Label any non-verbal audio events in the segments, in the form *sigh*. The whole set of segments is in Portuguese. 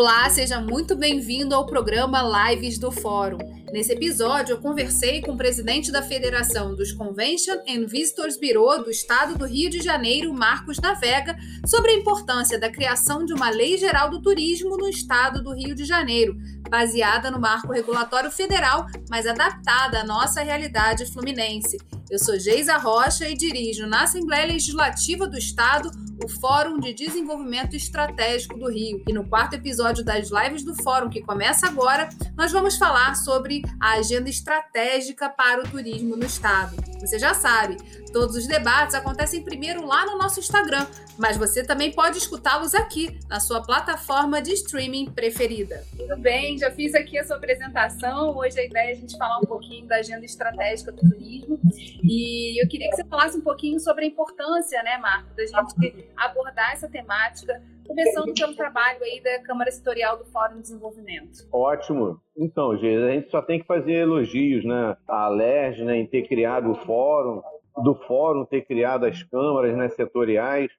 Olá, seja muito bem-vindo ao programa Lives do Fórum. Nesse episódio, eu conversei com o presidente da Federação dos Convention and Visitors Bureau do Estado do Rio de Janeiro, Marcos Navega, sobre a importância da criação de uma Lei Geral do Turismo no Estado do Rio de Janeiro, baseada no marco regulatório federal, mas adaptada à nossa realidade fluminense. Eu sou Geisa Rocha e dirijo na Assembleia Legislativa do Estado o Fórum de Desenvolvimento Estratégico do Rio. E no quarto episódio das lives do Fórum, que começa agora, nós vamos falar sobre a agenda estratégica para o turismo no Estado. Você já sabe, todos os debates acontecem primeiro lá no nosso Instagram, mas você também pode escutá-los aqui, na sua plataforma de streaming preferida. Tudo bem, já fiz aqui a sua apresentação. Hoje a ideia é a gente falar um pouquinho da agenda estratégica do turismo. E eu queria que você falasse um pouquinho sobre a importância, né, Marco, da gente abordar essa temática, começando pelo trabalho aí da Câmara Setorial do Fórum de Desenvolvimento. Ótimo. Então, Geisa, a gente só tem que fazer elogios, né? A Alerj, né, em ter criado o fórum, do fórum ter criado as câmaras né, setoriais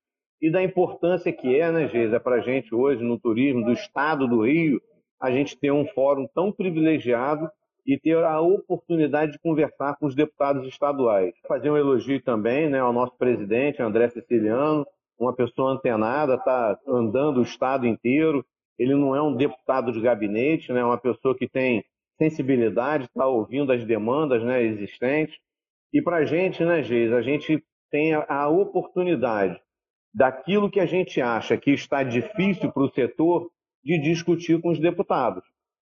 e da importância que é, né, Geisa, para a gente hoje no turismo do Estado do Rio, a gente ter um fórum tão privilegiado e ter a oportunidade de conversar com os deputados estaduais. Fazer um elogio também né, ao nosso presidente, André Siciliano, uma pessoa antenada, está andando o estado inteiro. Ele não é um deputado de gabinete, né? é uma pessoa que tem sensibilidade, está ouvindo as demandas né, existentes. E para a gente, né, Geis, a gente tem a, oportunidade daquilo que a gente acha que está difícil para o setor de discutir com os deputados.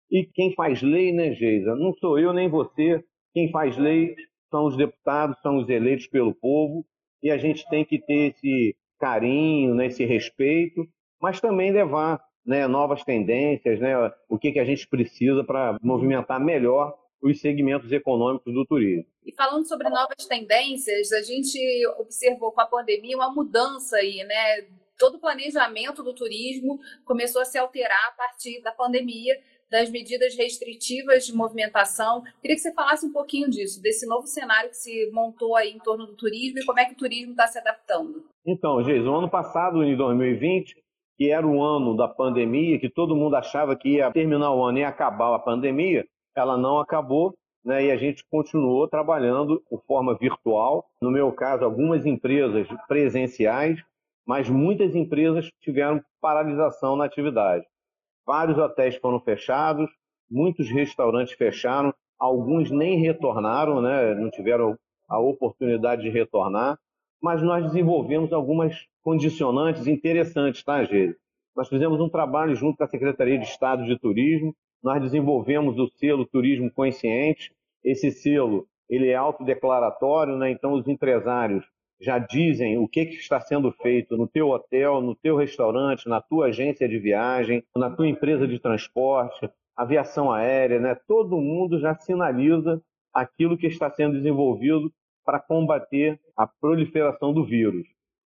E quem faz lei, né, Geisa? Não sou eu nem você. Quem faz lei são os deputados, são os eleitos pelo povo. E a gente tem que ter esse carinho, né, esse respeito, mas também levar né, novas tendências, né, o que, que a gente precisa para movimentar melhor os segmentos econômicos do turismo. E falando sobre novas tendências, a gente observou com a pandemia uma mudança aí, né? Todo o planejamento do turismo começou a se alterar a partir da pandemia das medidas restritivas de movimentação. Queria que você falasse um pouquinho disso, desse novo cenário que se montou aí em torno do turismo e como é que o turismo está se adaptando. Então, Geis, o ano passado, em 2020, que era o ano da pandemia, que todo mundo achava que ia terminar o ano e acabar a pandemia, ela não acabou, né, e a gente continuou trabalhando de forma virtual. No meu caso, algumas empresas presenciais, mas muitas empresas tiveram paralisação na atividade. Vários hotéis foram fechados, muitos restaurantes fecharam, alguns nem retornaram, né? não tiveram a oportunidade de retornar, mas nós desenvolvemos algumas condicionantes interessantes, tá, Gê? Nós fizemos um trabalho junto com a Secretaria de Estado de Turismo, nós desenvolvemos o selo Turismo Consciente. Esse selo ele é autodeclaratório, né? então os empresários já dizem o que, que está sendo feito no teu hotel, no teu restaurante, na tua agência de viagem, na tua empresa de transporte, aviação aérea, né? Todo mundo já sinaliza aquilo que está sendo desenvolvido para combater a proliferação do vírus.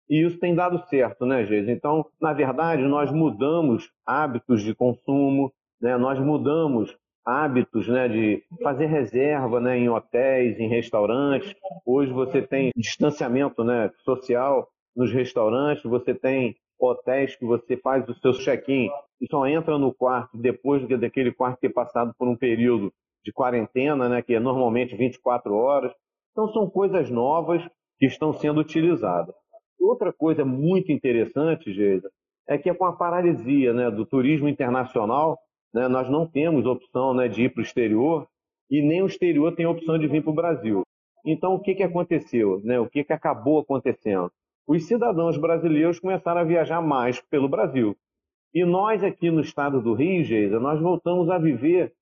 E isso tem dado certo, né, Geis? Então, na verdade, nós mudamos hábitos de consumo, né? nós mudamos hábitos né, de fazer reserva né, em hotéis, em restaurantes. Hoje você tem distanciamento né, social nos restaurantes, você tem hotéis que você faz o seu check-in e só entra no quarto depois daquele quarto ter passado por um período de quarentena, né, que é normalmente 24 horas. Então são coisas novas que estão sendo utilizadas. Outra coisa muito interessante, Geisa, é que é com a paralisia né, do turismo internacional, né, nós não temos opção né, de ir para o exterior e nem o exterior tem opção de vir para o Brasil. Então, o que, que aconteceu? Né? O que, que acabou acontecendo? Os cidadãos brasileiros começaram a viajar mais pelo Brasil. E nós aqui no estado do Rio, Geisa, nós voltamos a viver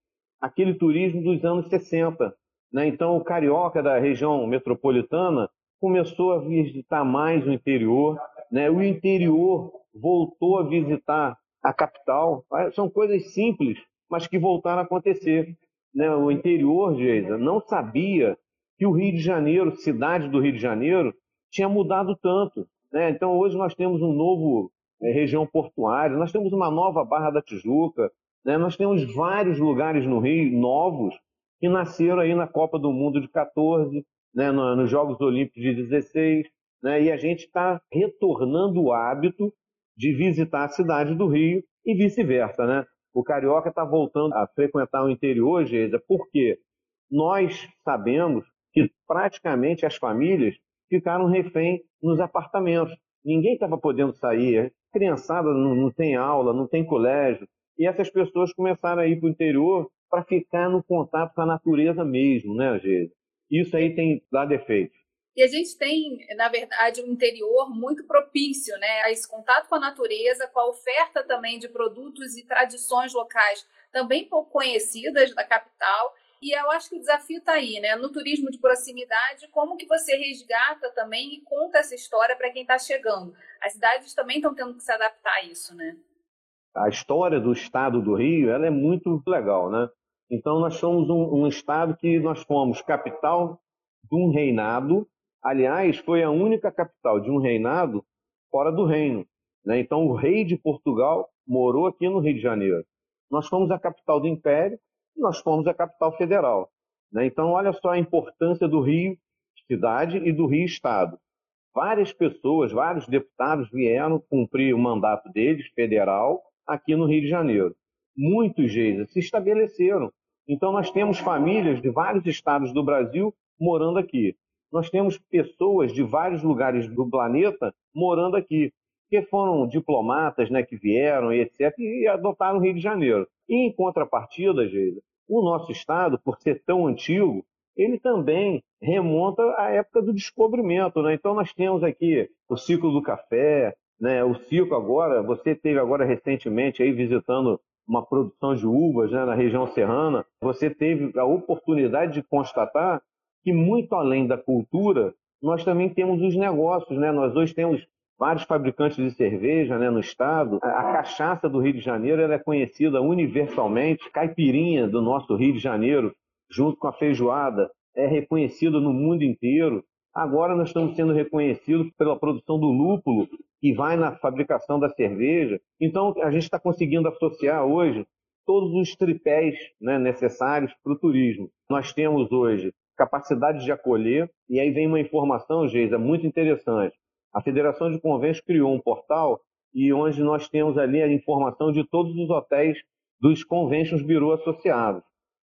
aquele turismo dos anos 60. Né? Então, o carioca da região metropolitana começou a visitar mais o interior. Né? O interior voltou a visitar a capital. São coisas simples, mas que voltaram a acontecer. Né? O interior, Geisa, não sabia que o Rio de Janeiro, cidade do Rio de Janeiro, tinha mudado tanto. Né? Então, hoje nós temos um novo é, região portuária, nós temos uma nova Barra da Tijuca, né? nós temos vários lugares no Rio novos que nasceram aí na Copa do Mundo de 14, né? nos Jogos Olímpicos de 16, né? e a gente está retornando o hábito de visitar a cidade do Rio e vice-versa, né? O carioca está voltando a frequentar o interior, Geisa, porque nós sabemos que praticamente as famílias ficaram refém nos apartamentos. Ninguém estava podendo sair, a criançada não, não tem aula, não tem colégio, e essas pessoas começaram a ir para o interior para ficar no contato com a natureza mesmo, né, Geisa? Isso aí tem dado efeito. E a gente tem, na verdade, um interior muito propício né, a esse contato com a natureza, com a oferta também de produtos e tradições locais também pouco conhecidas da capital. E eu acho que o desafio está aí, né? No turismo de proximidade, como que você resgata também e conta essa história para quem está chegando? As cidades também estão tendo que se adaptar a isso, né? A história do estado do Rio, ela é muito legal, né? Então, nós somos um, um estado que nós fomos capital de um reinado. Aliás, foi a única capital de um reinado fora do reino. Né? Então, o rei de Portugal morou aqui no Rio de Janeiro. Nós fomos a capital do Império, nós fomos a capital federal. Né? Então, olha só a importância do Rio cidade e do Rio Estado. Várias pessoas, vários deputados vieram cumprir o mandato deles, federal, aqui no Rio de Janeiro. Muitos deles se estabeleceram. Então, nós temos famílias de vários estados do Brasil morando aqui. Nós temos pessoas de vários lugares do planeta morando aqui, que foram diplomatas né, que vieram e etc., e adotaram o Rio de Janeiro. E, em contrapartida, Geisa, o nosso estado, *laughs* por ser tão antigo, ele também remonta à época do descobrimento. Né? Então, nós temos aqui o ciclo do café, né? o ciclo agora, você teve agora recentemente aí visitando uma produção de uvas né, na região serrana, você teve a oportunidade de constatar que, muito além da cultura, nós também temos os negócios. Né? Nós hoje temos vários fabricantes de cerveja né, no estado. A cachaça do Rio de Janeiro é conhecida universalmente, caipirinha do nosso Rio de Janeiro, junto com a feijoada, é reconhecida no mundo inteiro. Agora nós estamos sendo reconhecidos pela produção do lúpulo, que vai na fabricação da cerveja. Então, a gente está conseguindo associar hoje todos os tripés né, necessários para o turismo. Nós temos hoje capacidade de acolher, e aí vem uma informação, Geisa, muito interessante. A Federação de Convênios criou um portal e onde nós temos ali a informação de todos os hotéis dos Conventions Bureau associados.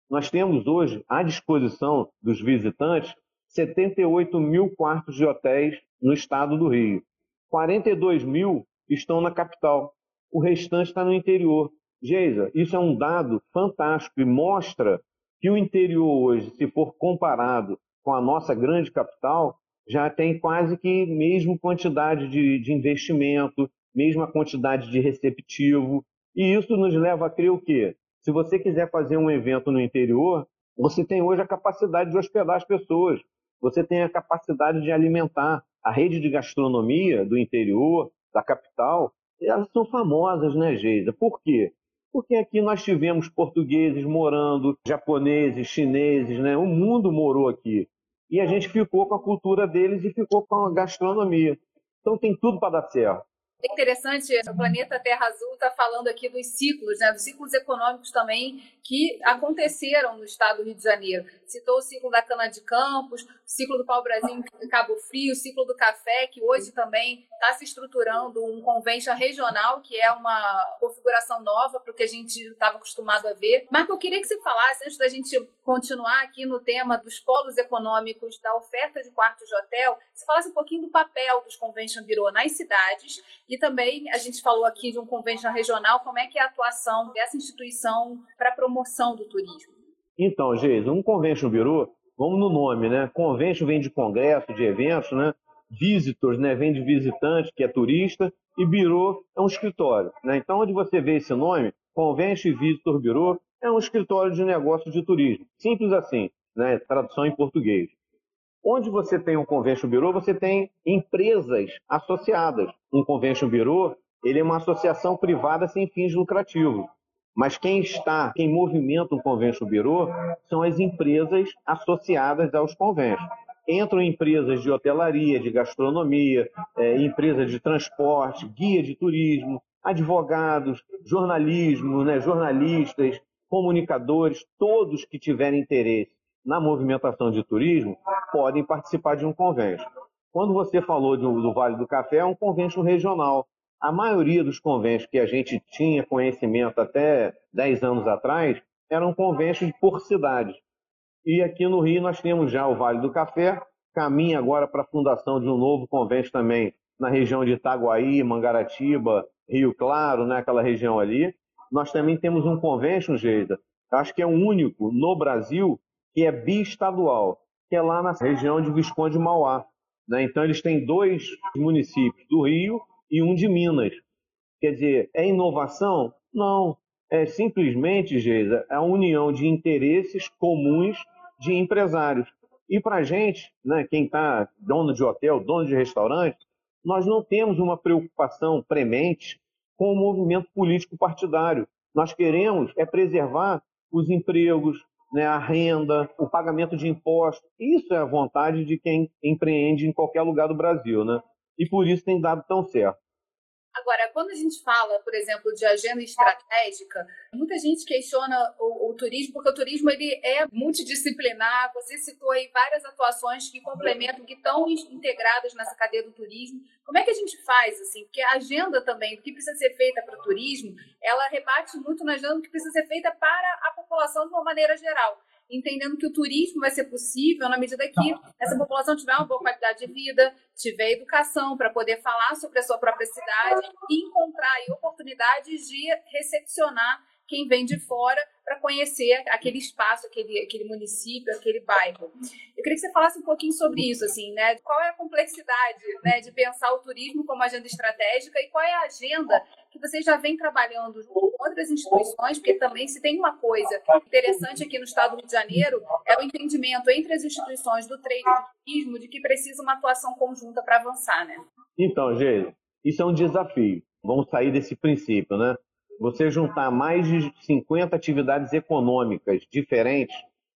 Nós temos hoje à disposição dos visitantes 78 mil quartos de hotéis no estado do Rio. 42 mil estão na capital. O restante está no interior. Geisa, isso é um dado fantástico e mostra que o interior hoje, se for comparado com a nossa grande capital, já tem quase que mesmo quantidade de, de investimento, mesma quantidade de receptivo. E isso nos leva a crer o quê? Se você quiser fazer um evento no interior, você tem hoje a capacidade de hospedar as pessoas, você tem a capacidade de alimentar. A rede de gastronomia do interior, da capital, elas são famosas, né, Geisa? Por quê? Porque aqui nós tivemos portugueses morando, japoneses, chineses, né? O mundo morou aqui. E a gente ficou com a cultura deles e ficou com a gastronomia. Então tem tudo para dar certo. É interessante, o planeta Terra Azul está falando aqui dos ciclos, né, dos ciclos econômicos também que aconteceram no estado do Rio de Janeiro. Citou o ciclo da cana-de-campos, o ciclo do pau-brasil em Cabo Frio, o ciclo do café, que hoje também está se estruturando um convention regional, que é uma configuração nova para o que a gente estava acostumado a ver. Marco, eu queria que você falasse, antes da gente continuar aqui no tema dos polos econômicos, da oferta de quartos de hotel, você falasse um pouquinho do papel dos convention bureau nas cidades e também a gente falou aqui de um convention regional, como é que é a atuação dessa instituição para a promoção do turismo? Então, Geis, um convention bureau, vamos no nome, né? Convention vem de congresso, de eventos, né? Visitors, né? Vem de visitante, que é turista, e bureau é um escritório, né? Então, onde você vê esse nome, Convention Visitor Bureau, é um escritório de negócio de turismo. Simples assim, né? Tradução em português. Onde você tem um convention bureau, você tem empresas associadas. Um convention bureau, ele é uma associação privada sem fins lucrativos. Mas quem está, quem movimenta um convention bureau são as empresas associadas aos conventions. Entram empresas de hotelaria, de gastronomia, é, empresas de transporte, guia de turismo, advogados, jornalismo, né, jornalistas, comunicadores, todos que tiverem interesse na movimentação de turismo podem participar de um convênio. Quando você falou do, do Vale do Café, é um convênio regional. A maioria dos convênios que a gente tinha conhecimento até 10 anos atrás eram convênios por cidade. E aqui no Rio nós temos já o Vale do Café, caminha agora para a fundação de um novo convênio também na região de Itaguaí, Mangaratiba, Rio Claro, né, aquela região ali. Nós também temos um convention, Geida, acho que é o único no Brasil que é biestadual, que é lá na região de Visconde Mauá. Né? Então eles têm dois municípios do Rio e um de Minas. Quer dizer, é inovação? Não. É simplesmente, Geisa, a união de interesses comuns de empresários. E para a gente, né, quem está dono de hotel, dono de restaurante, nós não temos uma preocupação premente com o movimento político partidário. Nós queremos é preservar os empregos, né, a renda, o pagamento de impostos. Isso é a vontade de quem empreende em qualquer lugar do Brasil, né? E por isso tem dado tão certo. Agora, quando a gente fala, por exemplo, de agenda estratégica, muita gente questiona o, o, turismo, porque o turismo ele é multidisciplinar. Você citou aí várias atuações que complementam, que estão integradas nessa cadeia do turismo. Como é que a gente faz, assim? Porque a agenda também, o que precisa ser feita para o turismo, ela rebate muito na agenda do que precisa ser feita para a população de uma maneira geral entendendo que o turismo vai ser possível na medida que essa população tiver uma boa qualidade de vida, tiver educação para poder falar sobre a sua própria cidade e encontrar oportunidades de recepcionar quem vem de fora para conhecer aquele espaço, aquele, aquele município, aquele bairro. Eu queria que você falasse um pouquinho sobre isso, assim, né? Qual é a complexidade né, de pensar o turismo como agenda estratégica e qual é a agenda que você já vem trabalhando com outras instituições, porque também se tem uma coisa interessante aqui no estado do Rio de Janeiro, é o entendimento entre as instituições do e do turismo de que precisa uma atuação conjunta para avançar, né? Então, Geisa, isso é um desafio. Vamos sair desse princípio, né? Você juntar mais de 50 atividades econômicas diferentes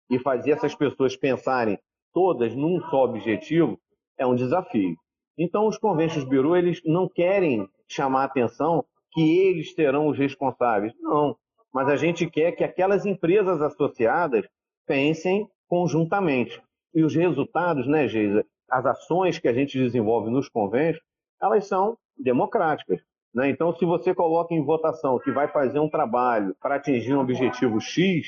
e fazer essas pessoas pensarem todas num só objetivo é um desafio. Então, os conventions bureau eles não querem chamar a atenção que eles terão os responsáveis. Não. Mas a gente quer que aquelas empresas associadas pensem conjuntamente. E os resultados, né, Geisa? As ações que a gente desenvolve nos convênios, elas são democráticas. Né? Então, se você coloca em votação que vai fazer um trabalho para atingir um objetivo X,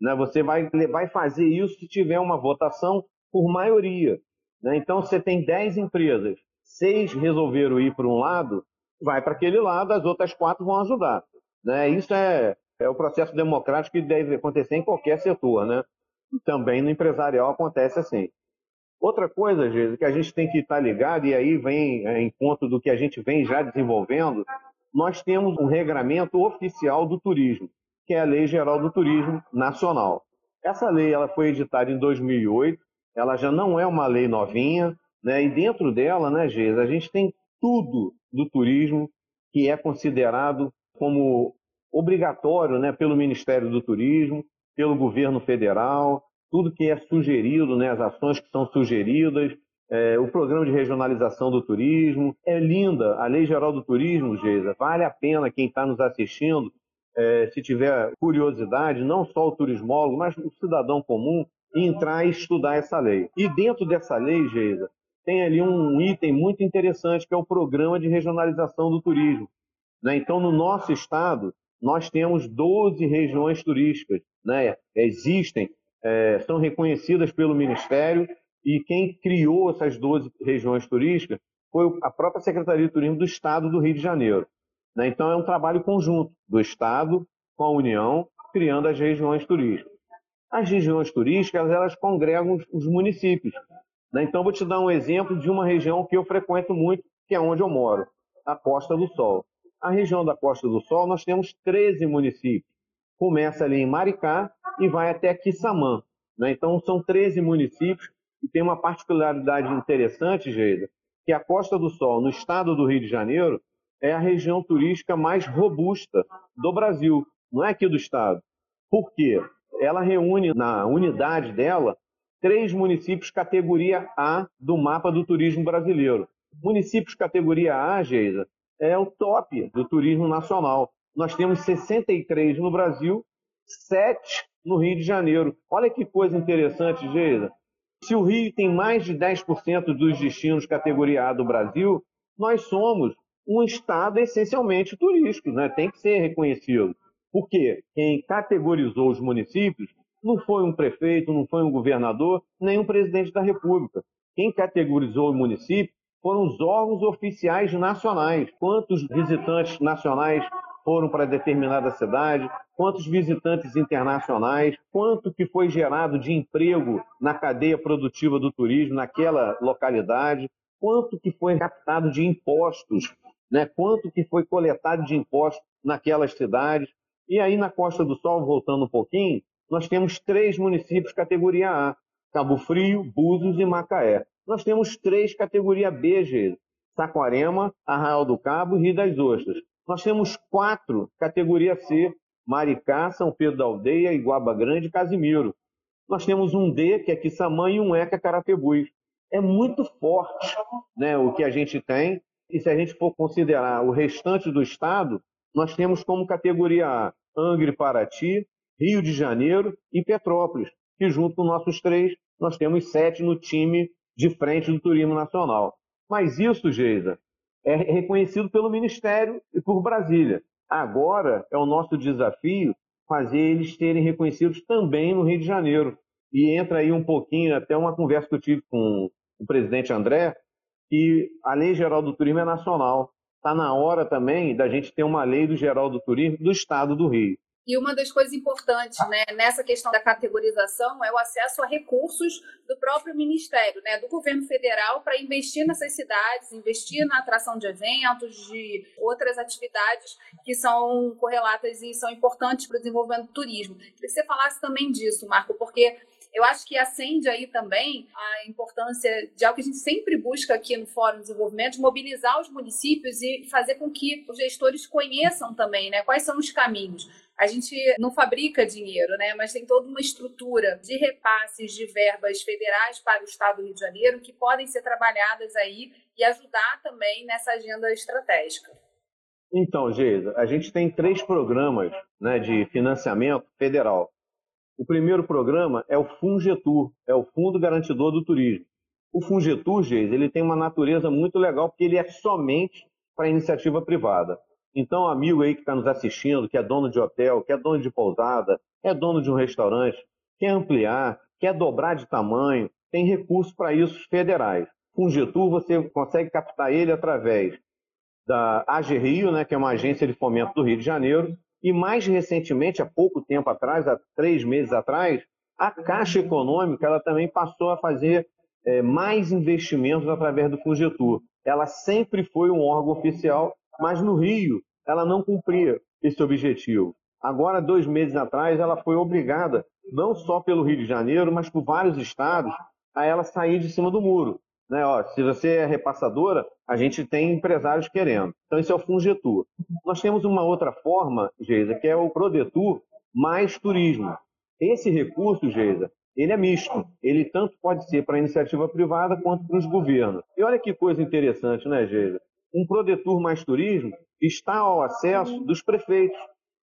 né, você vai, vai fazer isso se tiver uma votação por maioria. Né? Então, você tem 10 empresas, seis resolveram ir para um lado, vai para aquele lado, as outras quatro vão ajudar. Né? Isso é, é o processo democrático que deve acontecer em qualquer setor. Né? Também no empresarial acontece assim. Outra coisa, Jesus, que a gente tem que estar ligado, e aí vem é, em conta do que a gente vem já desenvolvendo, nós temos um regramento oficial do turismo, que é a Lei Geral do Turismo Nacional. Essa lei ela foi editada em 2008, ela já não é uma lei novinha, né? e dentro dela, né, Geis, a gente tem tudo do turismo que é considerado como obrigatório né, pelo Ministério do Turismo, pelo governo federal, tudo que é sugerido, né, as ações que são sugeridas, é, o programa de regionalização do turismo. É linda a Lei Geral do Turismo, Geisa. Vale a pena quem está nos assistindo, é, se tiver curiosidade, não só o turismólogo, mas o cidadão comum, entrar e estudar essa lei. E dentro dessa lei, Geisa, tem ali um item muito interessante que é o programa de regionalização do turismo. Né? Então, no nosso estado, nós temos 12 regiões turísticas. Né? Existem é, são reconhecidas pelo Ministério e quem criou essas 12 regiões turísticas foi a própria Secretaria de Turismo do Estado do Rio de Janeiro. Né? Então é um trabalho conjunto do Estado com a União, criando as regiões turísticas. As regiões turísticas elas congregam os municípios. Né? Então vou te dar um exemplo de uma região que eu frequento muito, que é onde eu moro, a Costa do Sol. A região da Costa do Sol nós temos 13 municípios. Começa ali em Maricá, e vai até Quissamã. Né? Então, são 13 municípios e tem uma particularidade interessante, Geida, que a Costa do Sol, no estado do Rio de Janeiro, é a região turística mais robusta do Brasil, não é aqui do estado. Por quê? Ela reúne na unidade dela três municípios categoria A do mapa do turismo brasileiro. Municípios categoria A, Geisa, é o top do turismo nacional. Nós temos 63 no Brasil, sete no Rio de Janeiro. Olha que coisa interessante, Geisa. Se o Rio tem mais de 10% dos destinos categoria A do Brasil, nós somos um estado essencialmente turístico, né? tem que ser reconhecido. Porque quem categorizou os municípios não foi um prefeito, não foi um governador, nem um presidente da República. Quem categorizou o município foram os órgãos oficiais nacionais. Quantos visitantes nacionais foram para determinada cidade, quantos visitantes internacionais, quanto que foi gerado de emprego na cadeia produtiva do turismo naquela localidade, quanto que foi captado de impostos, né? quanto que foi coletado de impostos naquelas cidades. E aí na Costa do Sol, voltando um pouquinho, nós temos três municípios categoria A, Cabo Frio, Búzios e Macaé. Nós temos três categoria B. Saquarema, Arraial do Cabo e Rio das Ostras. Nós temos quatro categoria C, Maricá, São Pedro da Aldeia, Iguaba Grande e Casimiro. Nós temos um D, que é Quissamã, e um E, que é Carapebus. É muito forte né, o que a gente tem, e se a gente for considerar o restante do estado, nós temos como categoria A Angre, Paraty, Rio de Janeiro e Petrópolis, que junto com nossos três, nós temos sete no time de frente do turismo nacional. Mas isso, Geisa, é reconhecido pelo Ministério e por Brasília. Agora é o nosso desafio fazer eles serem reconhecidos também no Rio de Janeiro. E entra aí um pouquinho, até uma conversa que eu tive com o presidente André, que a Lei Geral do Turismo é nacional. Está na hora também da gente ter uma lei do Geral do Turismo do Estado do Rio. E uma das coisas importantes né, nessa questão da categorização é o acesso a recursos do próprio Ministério, né, do governo federal, para investir nessas cidades, investir na atração de eventos, de outras atividades que são correlatas e são importantes para o desenvolvimento do turismo. Queria que você falasse também disso, Marco, porque eu acho que acende aí também a importância de algo que a gente sempre busca aqui no Fórum de Desenvolvimento, de mobilizar os municípios e fazer com que os gestores conheçam também né, quais são os caminhos. A gente não fabrica dinheiro, né? Mas tem toda uma estrutura de repasses de verbas federais para o Estado do Rio de Janeiro que podem ser trabalhadas aí e ajudar também nessa agenda estratégica. Então, Geisa, a gente tem três programas né, de financiamento federal. O primeiro programa é o Fungetur, é o Fundo Garantidor do Turismo. O Fungetur, Geisa, ele tem uma natureza muito legal porque ele é somente para iniciativa privada. Então, amigo aí que está nos assistindo, que é dono de hotel, que é dono de pousada, é dono de um restaurante, quer ampliar, quer dobrar de tamanho, tem recursos para isso federais. Getúlio, você consegue captar ele através da AG Rio, né, que é uma agência de fomento do Rio de Janeiro, e mais recentemente, há pouco tempo atrás, há três meses atrás, a Caixa Econômica ela também passou a fazer é, mais investimentos através do Fungetur. Ela sempre foi um órgão oficial mas no Rio ela não cumpria esse objetivo. Agora, dois meses atrás, ela foi obrigada, não só pelo Rio de Janeiro, mas por vários estados, a ela sair de cima do muro. Né? Ó, se você é repassadora, a gente tem empresários querendo. Então, isso é o Fungetur. Nós temos uma outra forma, Geisa, que é o Prodetur mais turismo. Esse recurso, Geisa, ele é misto. Ele tanto pode ser para a iniciativa privada quanto para os governos. E olha que coisa interessante, né, Geisa? um Prodetur Mais Turismo está ao acesso dos prefeitos.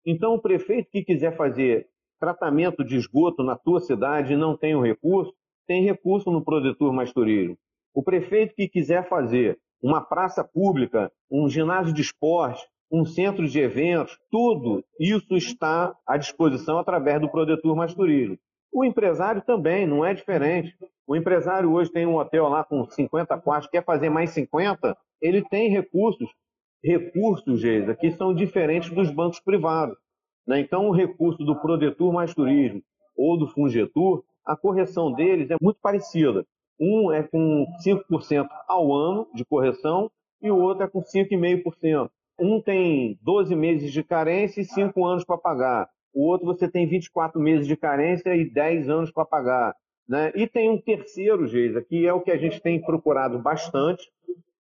Então, o prefeito que quiser fazer tratamento de esgoto na tua cidade e não tem o recurso, tem recurso no Prodetur Mais Turismo. O prefeito que quiser fazer uma praça pública, um ginásio de esporte, um centro de eventos, tudo isso está à disposição através do Prodetur Mais Turismo. O empresário também não é diferente. O empresário hoje tem um hotel lá com 50 quartos, quer fazer mais 50, ele tem recursos, recursos, Geisa, que são diferentes dos bancos privados. Né? Então, o recurso do Prodetur mais Turismo ou do Fungetur, a correção deles é muito parecida. Um é com 5% ao ano de correção e o outro é com 5,5%. Um tem 12 meses de carência e 5 anos para pagar. O outro você tem 24 meses de carência e 10 anos para pagar. Né? E tem um terceiro, Geisa, que é o que a gente tem procurado bastante,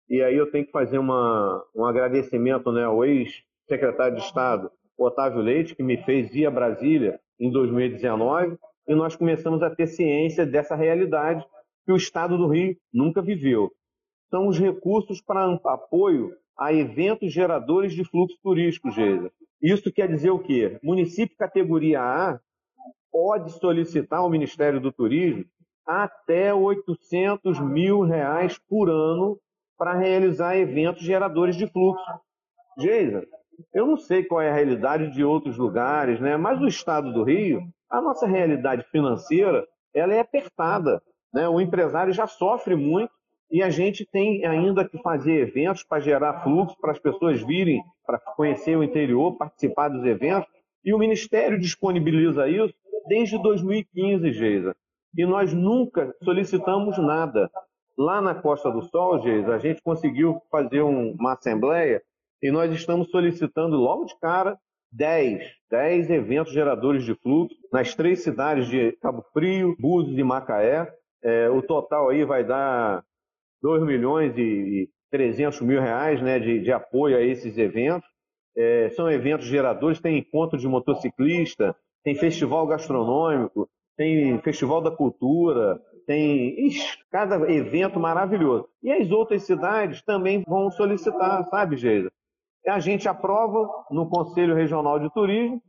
e aí eu tenho que fazer uma, um agradecimento né, ao ex-secretário de Estado, Otávio Leite, que me fez ir a Brasília em 2019, e nós começamos a ter ciência dessa realidade que o Estado do Rio nunca viveu. São os recursos para apoio a eventos geradores de fluxo turístico, Geisa. Isso quer dizer o quê? Município categoria A pode solicitar ao Ministério do Turismo até 800 mil reais por ano para realizar eventos geradores de fluxo. Geisa, eu não sei qual é a realidade de outros lugares, né? mas no estado do Rio, a nossa realidade financeira ela é apertada. Né? O empresário já sofre muito e a gente tem ainda que fazer eventos para gerar fluxo, para as pessoas virem para conhecer o interior, participar dos eventos. E o Ministério disponibiliza isso desde 2015, Geisa. E nós nunca solicitamos nada. Lá na Costa do Sol, Geisa, a gente conseguiu fazer um, uma assembleia e nós estamos solicitando logo de cara 10, 10 eventos geradores de fluxo nas três cidades de Cabo Frio, Búzios e Macaé. É, o total aí vai dar 2 milhões e 300 mil reais né, de, de apoio a esses eventos. É, são eventos geradores, tem encontro de motociclista, tem festival gastronômico, tem festival da cultura, tem ixi, cada evento maravilhoso. E as outras cidades também vão solicitar, sabe, Geisa? A gente aprova no Conselho Regional de Turismo,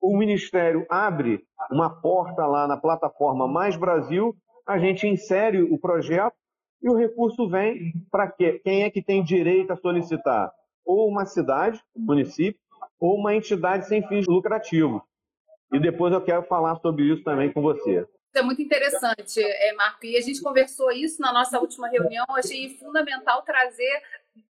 o Ministério abre uma porta lá na plataforma Mais Brasil, a gente insere o projeto e o recurso vem para? Quem é que tem direito a solicitar? Ou uma cidade, município, ou uma entidade sem fins lucrativos. E depois eu quero falar sobre isso também com você. É muito interessante, é, Marco. E a gente conversou isso na nossa última reunião. Eu achei fundamental trazer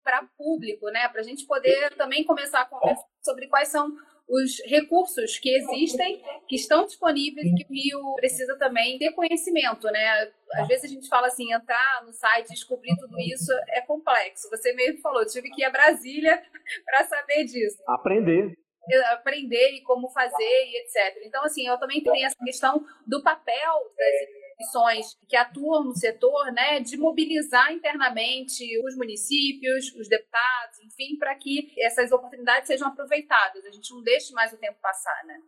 para público, né? Para a gente poder também começar a conversar sobre quais são os recursos que existem, que estão disponíveis e que o Rio precisa também ter conhecimento, né? Às vezes a gente fala assim, entrar no site, descobrir tudo isso é complexo. Você mesmo falou, tive que ir a Brasília *laughs* para saber disso. Aprender aprender e como fazer e etc. Então, assim, eu também tenho essa questão do papel das instituições que atuam no setor, né, de mobilizar internamente os municípios, os deputados, enfim, para que essas oportunidades sejam aproveitadas. A gente não deixe mais o tempo passar, né?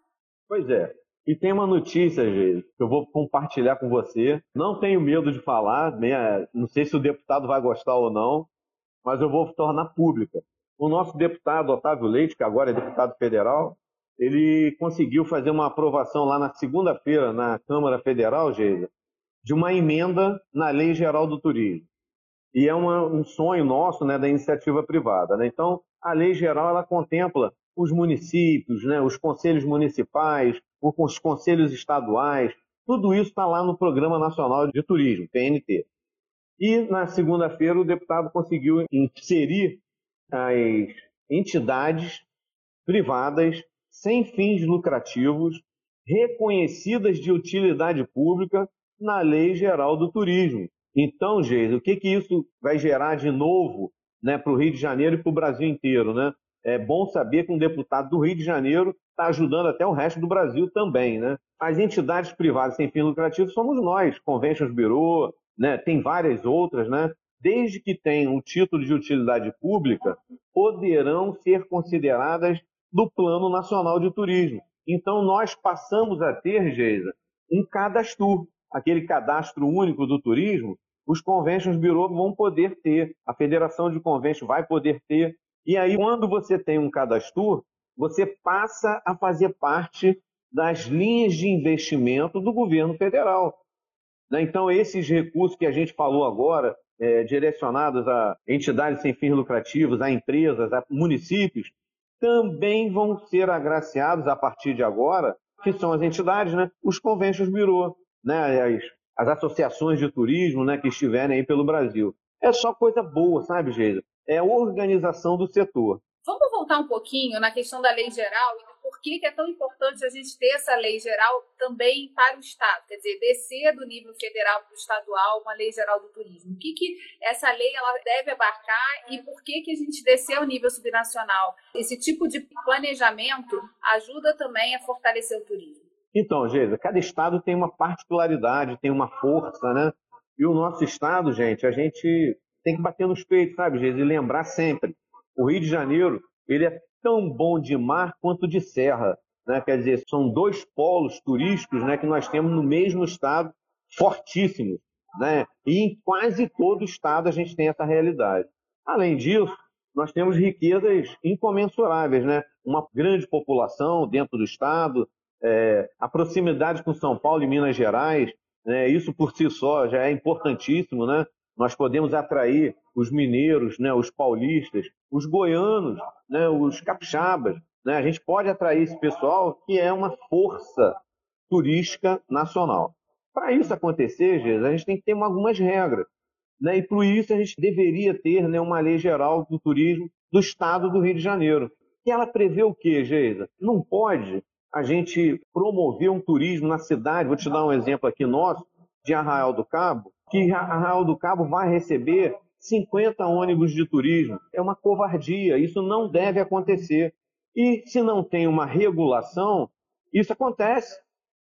Pois é. E tem uma notícia, gente, que eu vou compartilhar com você. Não tenho medo de falar, né? não sei se o deputado vai gostar ou não, mas eu vou tornar pública. O nosso deputado Otávio Leite, que agora é deputado federal, ele conseguiu fazer uma aprovação lá na segunda-feira na Câmara Federal, Geisa, de uma emenda na Lei Geral do Turismo. E é uma, um sonho nosso né, da iniciativa privada. Né? Então, a Lei Geral ela contempla os municípios, né, os conselhos municipais, os conselhos estaduais, tudo isso está lá no Programa Nacional de Turismo, PNT. E na segunda-feira o deputado conseguiu inserir as entidades privadas sem fins lucrativos reconhecidas de utilidade pública na Lei Geral do Turismo. Então, Geis, o que, que isso vai gerar de novo né, para o Rio de Janeiro e para o Brasil inteiro? Né? É bom saber que um deputado do Rio de Janeiro está ajudando até o resto do Brasil também. Né? As entidades privadas sem fins lucrativos somos nós, Conventions Bureau, né? tem várias outras, né? desde que tenham um título de utilidade pública, poderão ser consideradas do Plano Nacional de Turismo. Então, nós passamos a ter, Geisa, um cadastro, aquele cadastro único do turismo, os conventions bureau vão poder ter, a Federação de Convention vai poder ter. E aí, quando você tem um cadastro, você passa a fazer parte das linhas de investimento do governo federal. Né? Então, esses recursos que a gente falou agora, é, direcionados a entidades sem fins lucrativos, a empresas, a municípios, também vão ser agraciados a partir de agora, que são as entidades, né? os conventions bureau, né? as, as associações de turismo né? que estiverem aí pelo Brasil. É só coisa boa, sabe, Geisa? É a organização do setor. Vamos voltar um pouquinho na questão da lei geral e por que, é tão importante a gente ter essa lei geral também para o Estado, quer dizer, descer do nível federal para o estadual uma lei geral do turismo. O que, que essa lei ela deve abarcar e por que, que a gente descer ao nível subnacional? Esse tipo de planejamento ajuda também a fortalecer o turismo. Então, Geisa, cada estado tem uma particularidade, tem uma força, né? E o nosso estado, gente, a gente tem que bater nos peitos, sabe, Geisa, e lembrar sempre. O Rio de Janeiro, ele é tão bom de mar quanto de serra. Né? Quer dizer, são dois polos turísticos né, que nós temos no mesmo estado, fortíssimos. Né? E em quase todo estado a gente tem essa realidade. Além disso, nós temos riquezas incomensuráveis, né? uma grande população dentro do estado, é, a proximidade com São Paulo e Minas Gerais, né? isso por si só já é importantíssimo. Né? nós podemos atrair os mineiros, né, os paulistas, os goianos, né, os capixabas. Né? A gente pode atrair esse pessoal que é uma força turística nacional. Para isso acontecer, a gente tem que ter algumas regras. Né? E por isso a gente deveria ter né, uma lei geral do turismo do estado do Rio de Janeiro. E ela prevê o quê, Geisa? Não pode a gente promover um turismo na cidade. Vou te dar um exemplo aqui nosso, de Arraial do Cabo, que Arraial do Cabo vai receber 50 ônibus de turismo. É uma covardia, isso não deve acontecer. E se não tem uma regulação, isso acontece.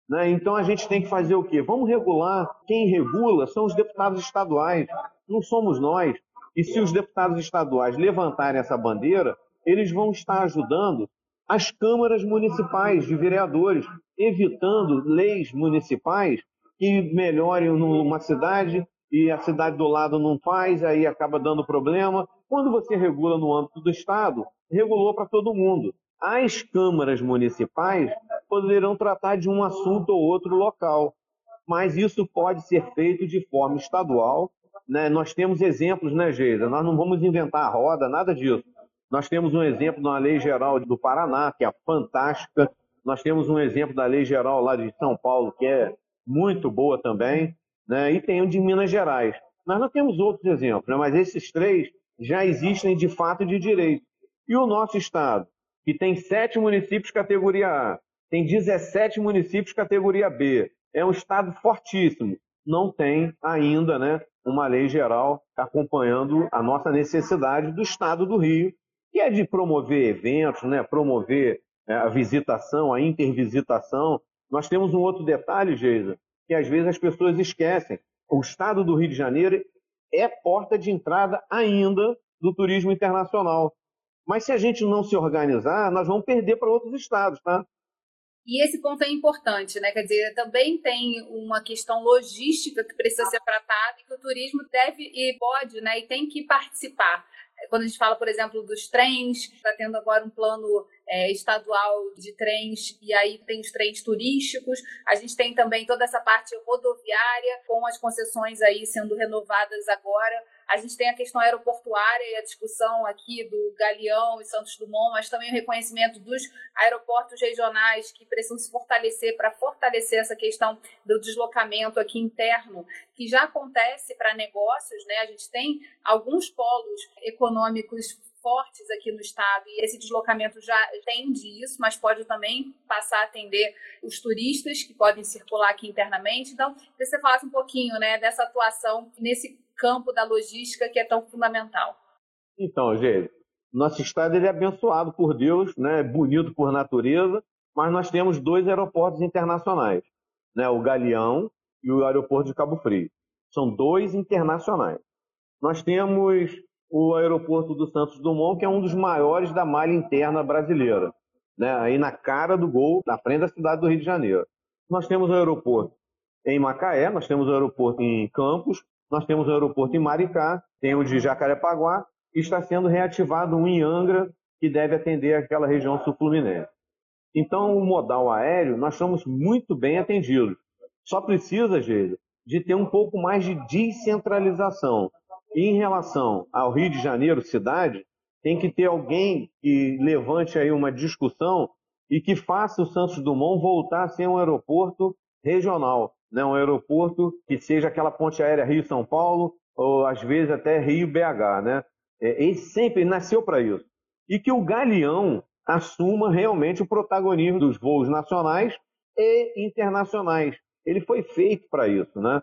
Né? Então a gente tem que fazer o quê? Vamos regular. Quem regula são os deputados estaduais, não somos nós. E se os deputados estaduais levantarem essa bandeira, eles vão estar ajudando as câmaras municipais de vereadores, evitando leis municipais que melhorem numa cidade e a cidade do lado não faz, aí acaba dando problema. Quando você regula no âmbito do Estado, regulou para todo mundo. As câmaras municipais poderão tratar de um assunto ou outro local, mas isso pode ser feito de forma estadual. Né? Nós temos exemplos, né, Geisa? Nós não vamos inventar a roda, nada disso. Nós temos um exemplo na Lei Geral do Paraná, que é fantástica. Nós temos um exemplo da Lei Geral lá de São Paulo, que é muito boa também. Né? E tem o de Minas Gerais. Nós não temos outros exemplos, né? mas esses três já existem de fato de direito. E o nosso Estado, que tem sete municípios categoria A, tem 17 municípios categoria B. É um estado fortíssimo. Não tem ainda né, uma lei geral acompanhando a nossa necessidade do estado do Rio, que é de promover eventos, né, promover é, a visitação, a intervisitação. Nós temos um outro detalhe, Geisa, que às vezes as pessoas esquecem. O estado do Rio de Janeiro é porta de entrada ainda do turismo internacional. Mas se a gente não se organizar, nós vamos perder para outros estados, tá? E esse ponto é importante, né? Quer dizer, também tem uma questão logística que precisa ser tratada e que o turismo deve e pode, né? E tem que participar. Quando a gente fala, por exemplo, dos trens, está tendo agora um plano é, estadual de trens, e aí tem os trens turísticos. A gente tem também toda essa parte rodoviária, com as concessões aí sendo renovadas agora. A gente tem a questão aeroportuária e a discussão aqui do Galeão e Santos Dumont, mas também o reconhecimento dos aeroportos regionais que precisam se fortalecer para fortalecer essa questão do deslocamento aqui interno, que já acontece para negócios, né? A gente tem alguns polos econômicos fortes aqui no estado e esse deslocamento já atende isso, mas pode também passar a atender os turistas que podem circular aqui internamente. Então, que você falasse um pouquinho, né, dessa atuação nesse campo da logística que é tão fundamental. Então, gente, nosso estado ele é abençoado por Deus, né, bonito por natureza, mas nós temos dois aeroportos internacionais, né, o Galeão e o aeroporto de Cabo Frio. São dois internacionais. Nós temos o aeroporto do Santos Dumont, que é um dos maiores da malha interna brasileira, né? aí na cara do gol, na frente da cidade do Rio de Janeiro. Nós temos o aeroporto em Macaé, nós temos o aeroporto em Campos, nós temos o aeroporto em Maricá, tem o de Jacarepaguá, e está sendo reativado um em Angra, que deve atender aquela região sul-fluminense. Então, o modal aéreo, nós estamos muito bem atendidos. Só precisa, Geisa, de ter um pouco mais de descentralização. E em relação ao Rio de Janeiro, cidade, tem que ter alguém que levante aí uma discussão e que faça o Santos Dumont voltar a ser um aeroporto regional, né? um aeroporto que seja aquela ponte aérea Rio-São Paulo, ou às vezes até Rio-BH. Né? É, ele sempre nasceu para isso. E que o Galeão assuma realmente o protagonismo dos voos nacionais e internacionais. Ele foi feito para isso, né?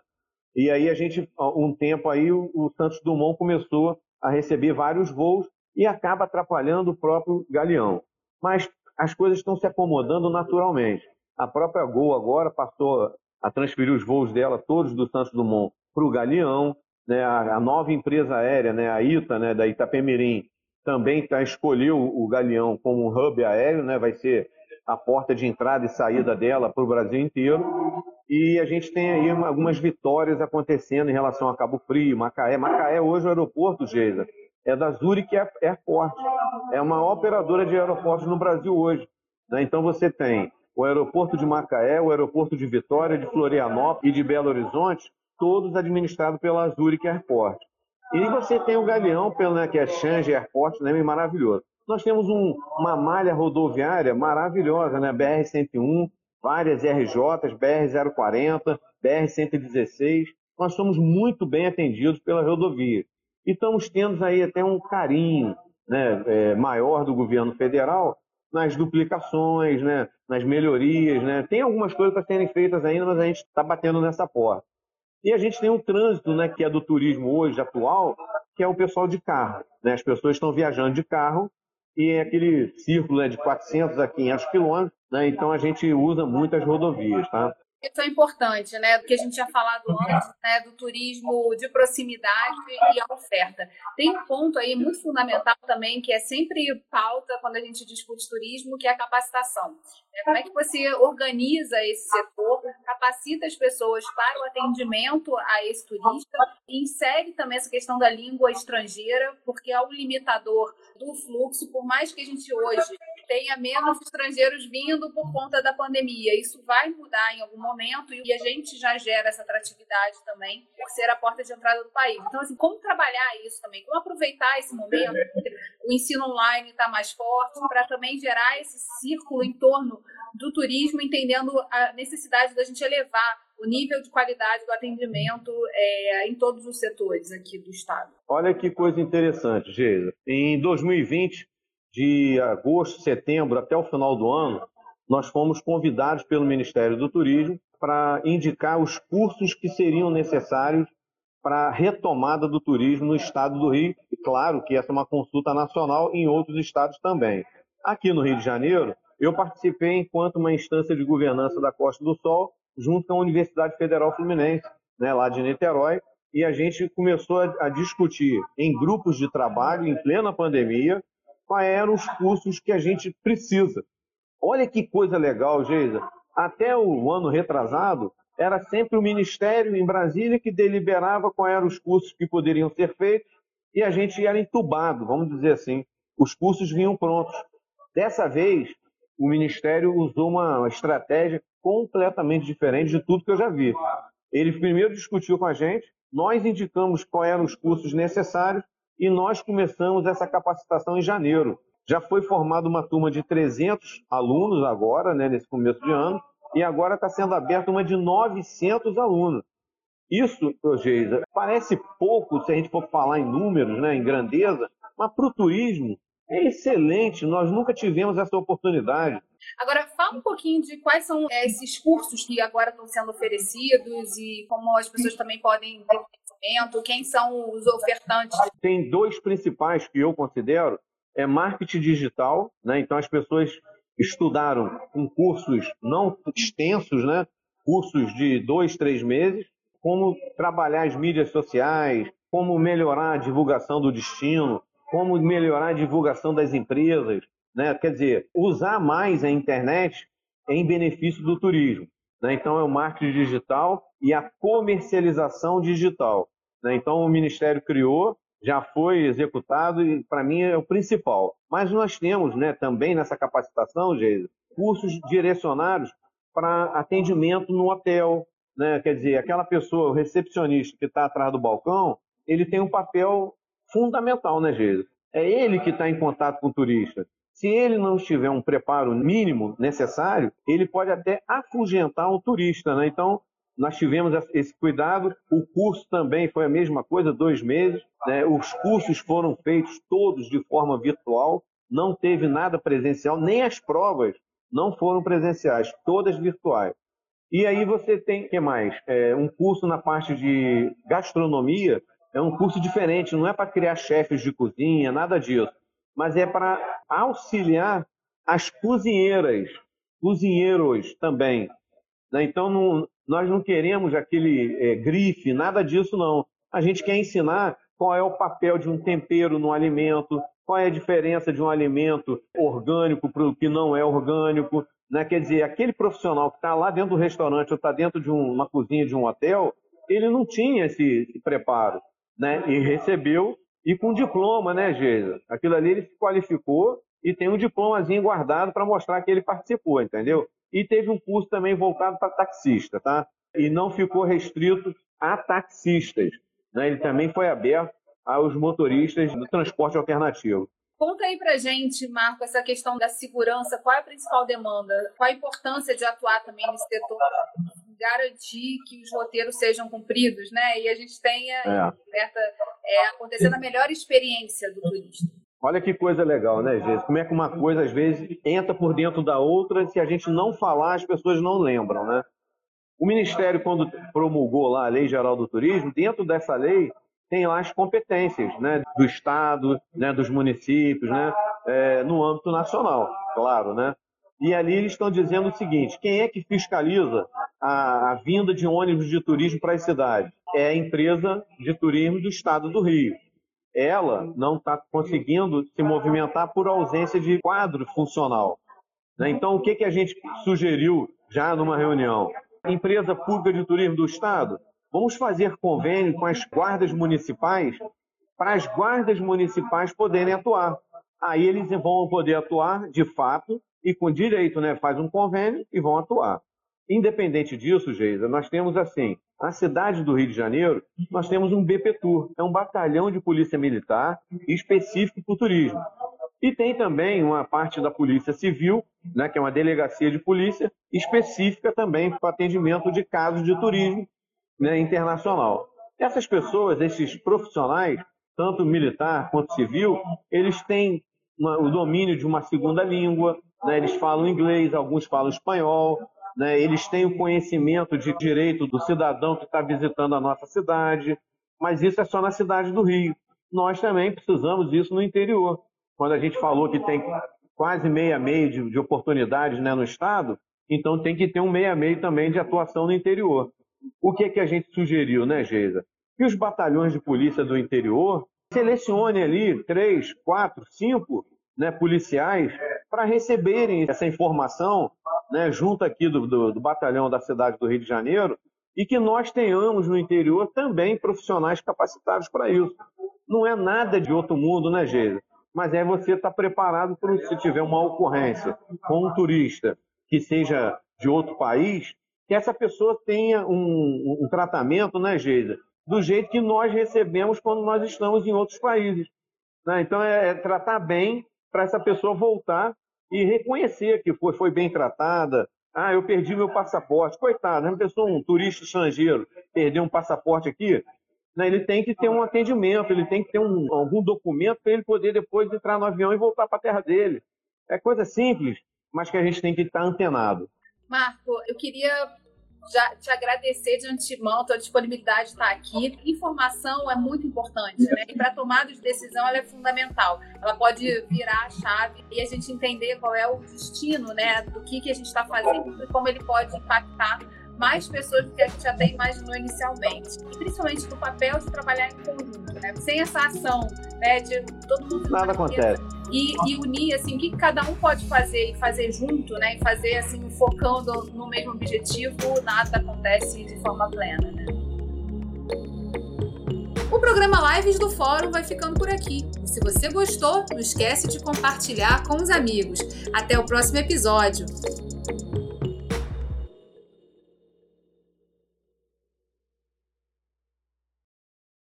E aí a gente, um tempo aí, o, Santos Dumont começou a receber vários voos e acaba atrapalhando o próprio Galeão. Mas as coisas estão se acomodando naturalmente. A própria Gol agora passou a transferir os voos dela, todos do Santos Dumont, para o Galeão. Né? A, a, nova empresa aérea, né? a ITA, né? da Itapemirim, também tá, escolheu o Galeão como um hub aéreo, né? vai ser a porta de entrada e saída dela para o Brasil inteiro. E a gente tem aí algumas vitórias acontecendo em relação a Cabo Frio, Macaé. Macaé hoje o aeroporto, Geisa, é da Zurich Airport. É uma operadora de aeroportos no Brasil hoje. Né? Então você tem o aeroporto de Macaé, o aeroporto de Vitória, de Florianópolis e de Belo Horizonte todos administrados pela Zurich Airport. E você tem o Galeão, né, que é Change Airport, né, maravilhoso. Nós temos um, uma malha rodoviária maravilhosa, né, BR-101, várias RJs, BR-040, BR-116. Nós somos muito bem atendidos pela rodovia. E estamos tendo aí até um carinho né, é, maior do governo federal nas duplicações, né, nas melhorias. Né. Tem algumas coisas para serem feitas ainda, mas a gente está batendo nessa porta. E a gente tem um trânsito, né, que é do turismo hoje atual, que é o pessoal de carro. Né? As pessoas estão viajando de carro e é aquele círculo né, de 400 a 500 quilômetros, né? então a gente usa muitas rodovias. Tá? Isso é importante, né? Do que a gente tinha falado antes, né? Do turismo de proximidade e a oferta. Tem um ponto aí muito fundamental também, que é sempre pauta quando a gente discute turismo, que é a capacitação. É, como é que você organiza esse setor, capacita as pessoas para o atendimento a esse turista e insere também essa questão da língua estrangeira, porque é um limitador do fluxo, por mais que a gente hoje tenha menos estrangeiros vindo por conta da pandemia. Isso vai mudar em algum momento e a gente já gera essa atratividade também por ser a porta de entrada do país. Então, assim, como trabalhar isso também? Como aproveitar esse momento? O ensino online está mais forte para também gerar esse círculo em torno do turismo, entendendo a necessidade da gente elevar o nível de qualidade do atendimento é, em todos os setores aqui do Estado. Olha que coisa interessante, Geisa. Em 2020, de agosto, setembro até o final do ano, nós fomos convidados pelo Ministério do Turismo para indicar os cursos que seriam necessários para a retomada do turismo no estado do Rio. E claro que essa é uma consulta nacional em outros estados também. Aqui no Rio de Janeiro, eu participei enquanto uma instância de governança da Costa do Sol, junto com a Universidade Federal Fluminense, né, lá de Niterói, e a gente começou a, a discutir em grupos de trabalho, em plena pandemia, quais eram os cursos que a gente precisa. Olha que coisa legal, Geisa. Até o ano retrasado, era sempre o Ministério em Brasília que deliberava quais eram os cursos que poderiam ser feitos e a gente era entubado, vamos dizer assim. Os cursos vinham prontos. Dessa vez, o Ministério usou uma estratégia completamente diferente de tudo que eu já vi. Ele primeiro discutiu com a gente, nós indicamos quais eram os cursos necessários e nós começamos essa capacitação em janeiro. Já foi formada uma turma de 300 alunos agora, né, nesse começo de ano, e agora está sendo aberta uma de 900 alunos. Isso, Geisa, parece pouco se a gente for falar em números, né, em grandeza, mas para o turismo é excelente. Nós nunca tivemos essa oportunidade. Agora, fala um pouquinho de quais são é, esses cursos que agora estão sendo oferecidos e como as pessoas também podem ter quem são os ofertantes? Tem dois principais que eu considero, é marketing digital, né? Então as pessoas estudaram em cursos não extensos, né? Cursos de dois, três meses, como trabalhar as mídias sociais, como melhorar a divulgação do destino, como melhorar a divulgação das empresas, né? Quer dizer, usar mais a internet em benefício do turismo. Né? Então, é o marketing digital e a comercialização digital. Né? Então, o Ministério criou, já foi executado e, para mim, é o principal. Mas nós temos né, também nessa capacitação, Geisa, cursos direcionados para atendimento no hotel. Né? Quer dizer, aquela pessoa, o recepcionista que está atrás do balcão, ele tem um papel fundamental, né, Geisa? É ele que está em contato com o turista. Se ele não tiver um preparo mínimo necessário, ele pode até afugentar o turista, né? Então, nós tivemos esse cuidado. O curso também foi a mesma coisa, dois meses. Né? Os cursos foram feitos todos de forma virtual, não teve nada presencial, nem as provas não foram presenciais, todas virtuais. E aí você tem, o que mais? É, um curso na parte de gastronomia, é um curso diferente, não é para criar chefes de cozinha, nada disso mas é para auxiliar as cozinheiras, cozinheiros também. Né? Então, não, nós não queremos aquele é, grife, nada disso não. A gente quer ensinar qual é o papel de um tempero no alimento, qual é a diferença de um alimento orgânico para o que não é orgânico. Né? Quer dizer, aquele profissional que está lá dentro do restaurante ou está dentro de um, uma cozinha de um hotel, ele não tinha esse, esse preparo. Né? E recebeu e com diploma, né, Geisa? Aquilo ali ele se qualificou e tem um diplomazinho guardado para mostrar que ele participou, entendeu? E teve um curso também voltado para taxista, tá? E não ficou restrito a taxistas. Né? Ele também foi aberto aos motoristas do transporte alternativo. Conta aí pra gente, Marco, essa questão da segurança. Qual é a principal demanda? Qual a importância de atuar também nesse setor? Garantir que os roteiros sejam cumpridos, né? E a gente tenha é. é, acontecendo a melhor experiência do turista. Olha que coisa legal, né, gente? Como é que uma coisa, às vezes, entra por dentro da outra, se a gente não falar, as pessoas não lembram, né? O Ministério, quando promulgou lá a Lei Geral do Turismo, dentro dessa lei, tem lá as competências né, do Estado, né, dos municípios, né, é, no âmbito nacional, claro. Né? E ali eles estão dizendo o seguinte: quem é que fiscaliza a, a vinda de ônibus de turismo para as cidades? É a empresa de turismo do Estado do Rio. Ela não está conseguindo se movimentar por ausência de quadro funcional. Né? Então, o que, que a gente sugeriu já numa reunião? Empresa Pública de Turismo do Estado Vamos fazer convênio com as guardas municipais para as guardas municipais poderem atuar. Aí eles vão poder atuar de fato e com direito, né? Faz um convênio e vão atuar. Independente disso, Geisa, nós temos assim, na cidade do Rio de Janeiro, nós temos um BPTUR, é um batalhão de polícia militar específico para o turismo. E tem também uma parte da Polícia Civil, né, que é uma delegacia de polícia específica também para atendimento de casos de turismo né, internacional. Essas pessoas, esses profissionais, tanto militar quanto civil, eles têm uma, o domínio de uma segunda língua, né, eles falam inglês, alguns falam espanhol, né, eles têm o conhecimento de direito do cidadão que está visitando a nossa cidade, mas isso é só na cidade do Rio. Nós também precisamos disso no interior. Quando a gente falou que tem quase meia meio de, de oportunidades né, no Estado, então tem que ter um meia meio também de atuação no interior. O que, é que a gente sugeriu, né, Geisa? Que os batalhões de polícia do interior selecionem ali três, quatro, cinco né, policiais para receberem essa informação né, junto aqui do, do, do batalhão da cidade do Rio de Janeiro e que nós tenhamos no interior também profissionais capacitados para isso. Não é nada de outro mundo, né, Geisa? Mas é você estar tá preparado para se tiver uma ocorrência com um turista que seja de outro país, que essa pessoa tenha um, um tratamento, né, Geisa, do jeito que nós recebemos quando nós estamos em outros países. Né? Então, é, é tratar bem para essa pessoa voltar e reconhecer que foi, foi bem tratada. Ah, eu perdi meu passaporte. Coitado, uma pessoa, um turista estrangeiro, perder um passaporte aqui, né, ele tem que ter um atendimento, ele tem que ter um, algum documento para ele poder depois entrar no avião e voltar para a terra dele. É coisa simples, mas que a gente tem que estar antenado. Marco, eu queria já te agradecer de antemão a tua disponibilidade de estar aqui. Informação é muito importante, né? E para tomada de decisão ela é fundamental. Ela pode virar a chave e a gente entender qual é o destino, né, do que, que a gente está fazendo e como ele pode impactar mais pessoas do que a gente até imaginou inicialmente. E principalmente do papel de trabalhar em conjunto, né? Sem essa ação, né, de todo mundo nada acontece. E, e, unir assim o que cada um pode fazer e fazer junto, né? E fazer assim focando no mesmo objetivo, nada acontece de forma plena, né? O programa Lives do Fórum vai ficando por aqui. E se você gostou, não esquece de compartilhar com os amigos. Até o próximo episódio.